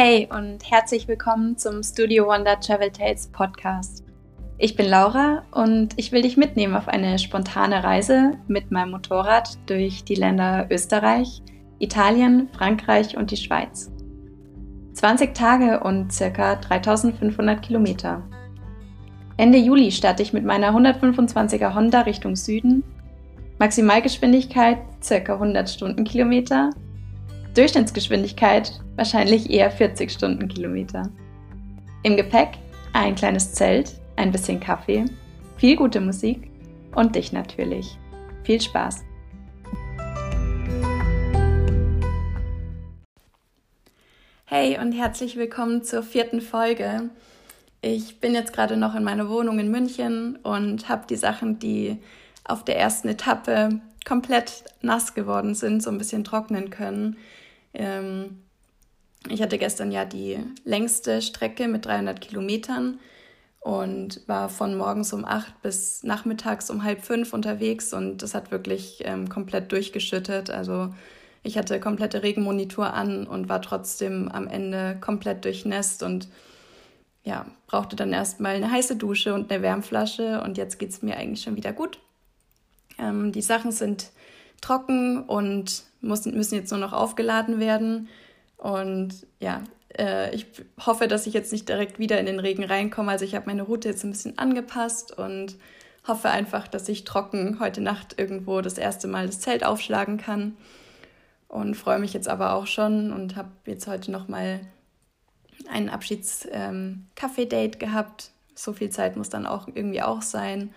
Hey und herzlich willkommen zum Studio Wonder Travel Tales Podcast. Ich bin Laura und ich will dich mitnehmen auf eine spontane Reise mit meinem Motorrad durch die Länder Österreich, Italien, Frankreich und die Schweiz. 20 Tage und circa 3500 Kilometer. Ende Juli starte ich mit meiner 125er Honda Richtung Süden. Maximalgeschwindigkeit circa 100 Stundenkilometer. Durchschnittsgeschwindigkeit wahrscheinlich eher 40 Stundenkilometer. Im Gepäck ein kleines Zelt, ein bisschen Kaffee, viel gute Musik und dich natürlich. Viel Spaß! Hey und herzlich willkommen zur vierten Folge. Ich bin jetzt gerade noch in meiner Wohnung in München und habe die Sachen, die auf der ersten Etappe komplett nass geworden sind, so ein bisschen trocknen können. Ähm, ich hatte gestern ja die längste Strecke mit 300 Kilometern und war von morgens um acht bis nachmittags um halb fünf unterwegs und das hat wirklich ähm, komplett durchgeschüttet. Also ich hatte komplette Regenmonitor an und war trotzdem am Ende komplett durchnässt und ja, brauchte dann erstmal eine heiße Dusche und eine Wärmflasche und jetzt geht es mir eigentlich schon wieder gut. Ähm, die Sachen sind trocken und müssen, müssen jetzt nur noch aufgeladen werden. Und ja, äh, ich hoffe, dass ich jetzt nicht direkt wieder in den Regen reinkomme. Also ich habe meine Route jetzt ein bisschen angepasst und hoffe einfach, dass ich trocken heute Nacht irgendwo das erste Mal das Zelt aufschlagen kann und freue mich jetzt aber auch schon und habe jetzt heute noch mal ein Abschieds-Kaffee-Date ähm, gehabt. So viel Zeit muss dann auch irgendwie auch sein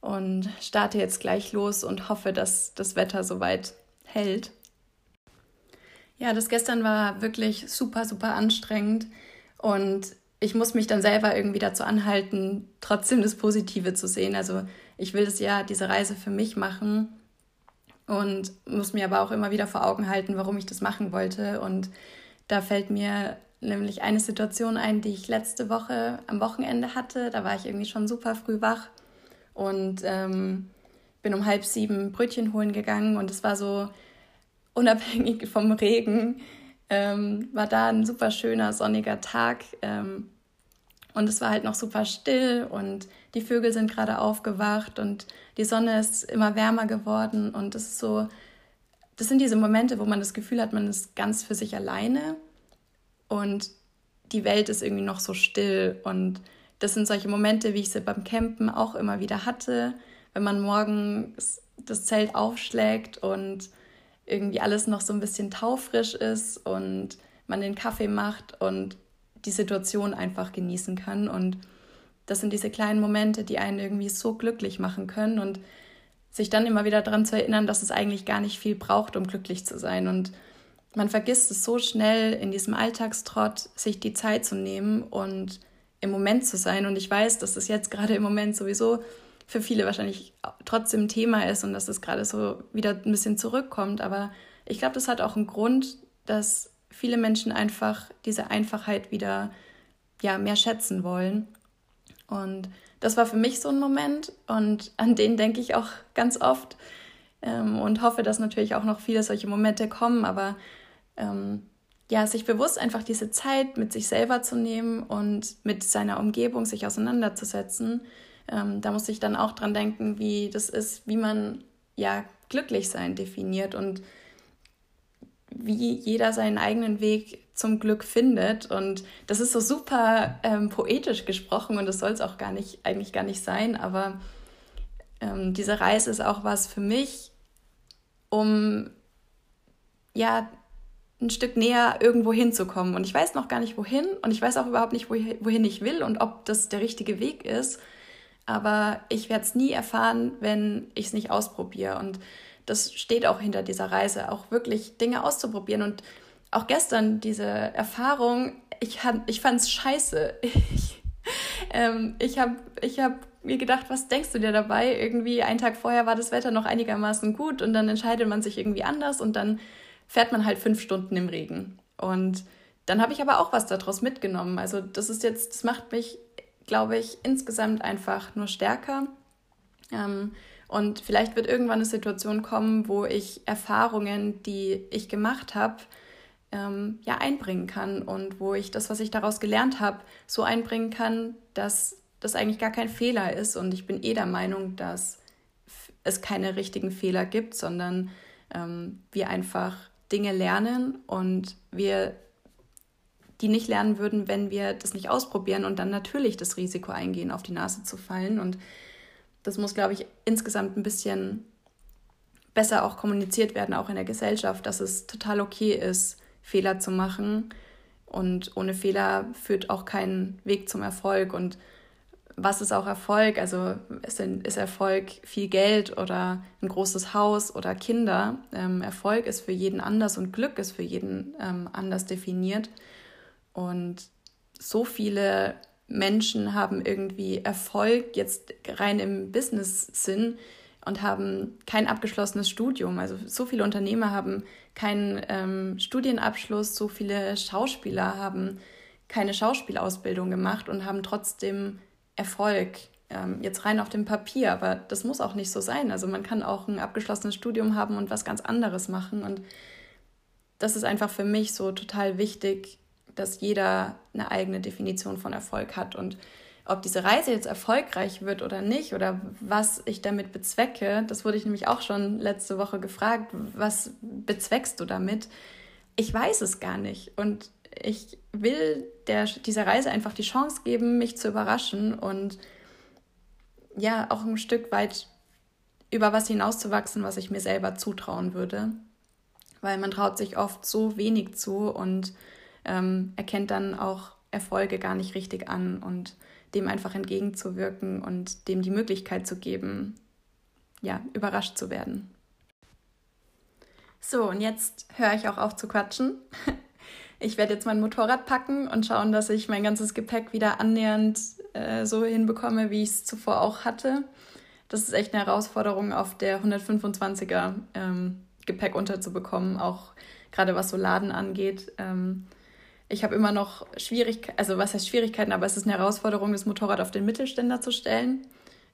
und starte jetzt gleich los und hoffe, dass das Wetter soweit hält. Ja, das gestern war wirklich super, super anstrengend und ich muss mich dann selber irgendwie dazu anhalten, trotzdem das Positive zu sehen. Also ich will das ja, diese Reise für mich machen und muss mir aber auch immer wieder vor Augen halten, warum ich das machen wollte. Und da fällt mir nämlich eine Situation ein, die ich letzte Woche am Wochenende hatte. Da war ich irgendwie schon super früh wach und ähm, bin um halb sieben Brötchen holen gegangen und es war so unabhängig vom Regen, ähm, war da ein super schöner sonniger Tag ähm, und es war halt noch super still und die Vögel sind gerade aufgewacht und die Sonne ist immer wärmer geworden und es ist so, das sind diese Momente, wo man das Gefühl hat, man ist ganz für sich alleine und die Welt ist irgendwie noch so still und das sind solche Momente, wie ich sie beim Campen auch immer wieder hatte, wenn man morgens das Zelt aufschlägt und irgendwie alles noch so ein bisschen taufrisch ist und man den Kaffee macht und die Situation einfach genießen kann und das sind diese kleinen Momente, die einen irgendwie so glücklich machen können und sich dann immer wieder daran zu erinnern, dass es eigentlich gar nicht viel braucht, um glücklich zu sein. Und man vergisst es so schnell in diesem Alltagstrott, sich die Zeit zu nehmen und im Moment zu sein. Und ich weiß, dass es jetzt gerade im Moment sowieso für viele wahrscheinlich trotzdem Thema ist und dass es gerade so wieder ein bisschen zurückkommt. Aber ich glaube, das hat auch einen Grund, dass viele Menschen einfach diese Einfachheit wieder ja, mehr schätzen wollen. Und das war für mich so ein Moment und an den denke ich auch ganz oft ähm, und hoffe, dass natürlich auch noch viele solche Momente kommen, aber ähm, ja, sich bewusst einfach diese Zeit mit sich selber zu nehmen und mit seiner Umgebung sich auseinanderzusetzen. Ähm, da muss ich dann auch dran denken, wie das ist, wie man ja glücklich sein definiert und wie jeder seinen eigenen Weg zum Glück findet. Und das ist so super ähm, poetisch gesprochen und das soll es auch gar nicht, eigentlich gar nicht sein. Aber ähm, diese Reise ist auch was für mich, um ja ein Stück näher irgendwo hinzukommen. Und ich weiß noch gar nicht wohin und ich weiß auch überhaupt nicht, wohin ich will und ob das der richtige Weg ist. Aber ich werde es nie erfahren, wenn ich es nicht ausprobiere. Und das steht auch hinter dieser Reise, auch wirklich Dinge auszuprobieren. Und auch gestern diese Erfahrung, ich, ich fand es scheiße. Ich, ähm, ich habe ich hab mir gedacht, was denkst du dir dabei? Irgendwie einen Tag vorher war das Wetter noch einigermaßen gut und dann entscheidet man sich irgendwie anders und dann fährt man halt fünf Stunden im Regen. Und dann habe ich aber auch was daraus mitgenommen. Also das ist jetzt, das macht mich, glaube ich, insgesamt einfach nur stärker. Ähm, und vielleicht wird irgendwann eine Situation kommen, wo ich Erfahrungen, die ich gemacht habe, ähm, ja einbringen kann und wo ich das, was ich daraus gelernt habe, so einbringen kann, dass das eigentlich gar kein Fehler ist. Und ich bin eh der Meinung, dass es keine richtigen Fehler gibt, sondern ähm, wir einfach Dinge lernen und wir die nicht lernen würden, wenn wir das nicht ausprobieren und dann natürlich das Risiko eingehen, auf die Nase zu fallen. Und das muss, glaube ich, insgesamt ein bisschen besser auch kommuniziert werden, auch in der Gesellschaft, dass es total okay ist, Fehler zu machen. Und ohne Fehler führt auch kein Weg zum Erfolg. Und was ist auch Erfolg? Also ist Erfolg viel Geld oder ein großes Haus oder Kinder? Ähm, Erfolg ist für jeden anders und Glück ist für jeden ähm, anders definiert. Und so viele Menschen haben irgendwie Erfolg jetzt rein im Business-Sinn und haben kein abgeschlossenes Studium. Also so viele Unternehmer haben keinen ähm, Studienabschluss, so viele Schauspieler haben keine Schauspielausbildung gemacht und haben trotzdem Erfolg. Ähm, jetzt rein auf dem Papier, aber das muss auch nicht so sein. Also man kann auch ein abgeschlossenes Studium haben und was ganz anderes machen. Und das ist einfach für mich so total wichtig, dass jeder eine eigene Definition von Erfolg hat. Und ob diese Reise jetzt erfolgreich wird oder nicht oder was ich damit bezwecke, das wurde ich nämlich auch schon letzte Woche gefragt, was bezweckst du damit? Ich weiß es gar nicht und ich will der, dieser Reise einfach die Chance geben, mich zu überraschen und ja, auch ein Stück weit über was hinauszuwachsen, was ich mir selber zutrauen würde. Weil man traut sich oft so wenig zu und ähm, erkennt dann auch Erfolge gar nicht richtig an und dem einfach entgegenzuwirken und dem die Möglichkeit zu geben, ja, überrascht zu werden. So, und jetzt höre ich auch auf zu quatschen. Ich werde jetzt mein Motorrad packen und schauen, dass ich mein ganzes Gepäck wieder annähernd äh, so hinbekomme, wie ich es zuvor auch hatte. Das ist echt eine Herausforderung, auf der 125er ähm, Gepäck unterzubekommen, auch gerade was so Laden angeht. Ähm, ich habe immer noch Schwierigkeiten, also was heißt Schwierigkeiten, aber es ist eine Herausforderung, das Motorrad auf den Mittelständer zu stellen,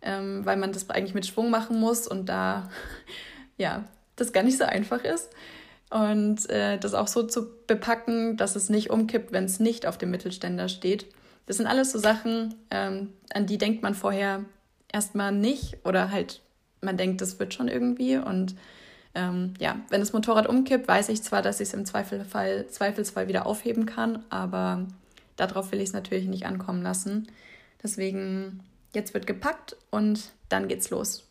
ähm, weil man das eigentlich mit Schwung machen muss und da, ja, das gar nicht so einfach ist. Und äh, das auch so zu bepacken, dass es nicht umkippt, wenn es nicht auf dem Mittelständer steht. Das sind alles so Sachen, ähm, an die denkt man vorher erstmal nicht oder halt man denkt, das wird schon irgendwie und ähm, ja, wenn das Motorrad umkippt, weiß ich zwar, dass ich es im Zweifelsfall, Zweifelsfall wieder aufheben kann, aber darauf will ich es natürlich nicht ankommen lassen. Deswegen, jetzt wird gepackt und dann geht's los.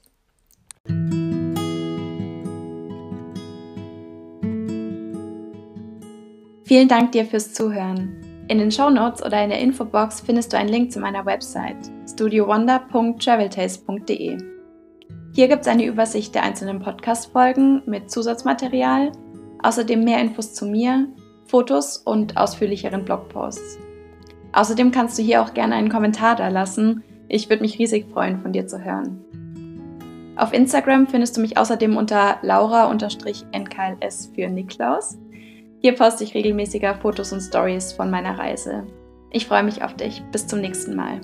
Vielen Dank dir fürs Zuhören. In den Show Notes oder in der Infobox findest du einen Link zu meiner Website studiowonder.traveltaste.de. Hier gibt es eine Übersicht der einzelnen Podcast-Folgen mit Zusatzmaterial, außerdem mehr Infos zu mir, Fotos und ausführlicheren Blogposts. Außerdem kannst du hier auch gerne einen Kommentar da lassen. Ich würde mich riesig freuen, von dir zu hören. Auf Instagram findest du mich außerdem unter laura-nkls für Niklaus. Hier poste ich regelmäßiger Fotos und Stories von meiner Reise. Ich freue mich auf dich. Bis zum nächsten Mal.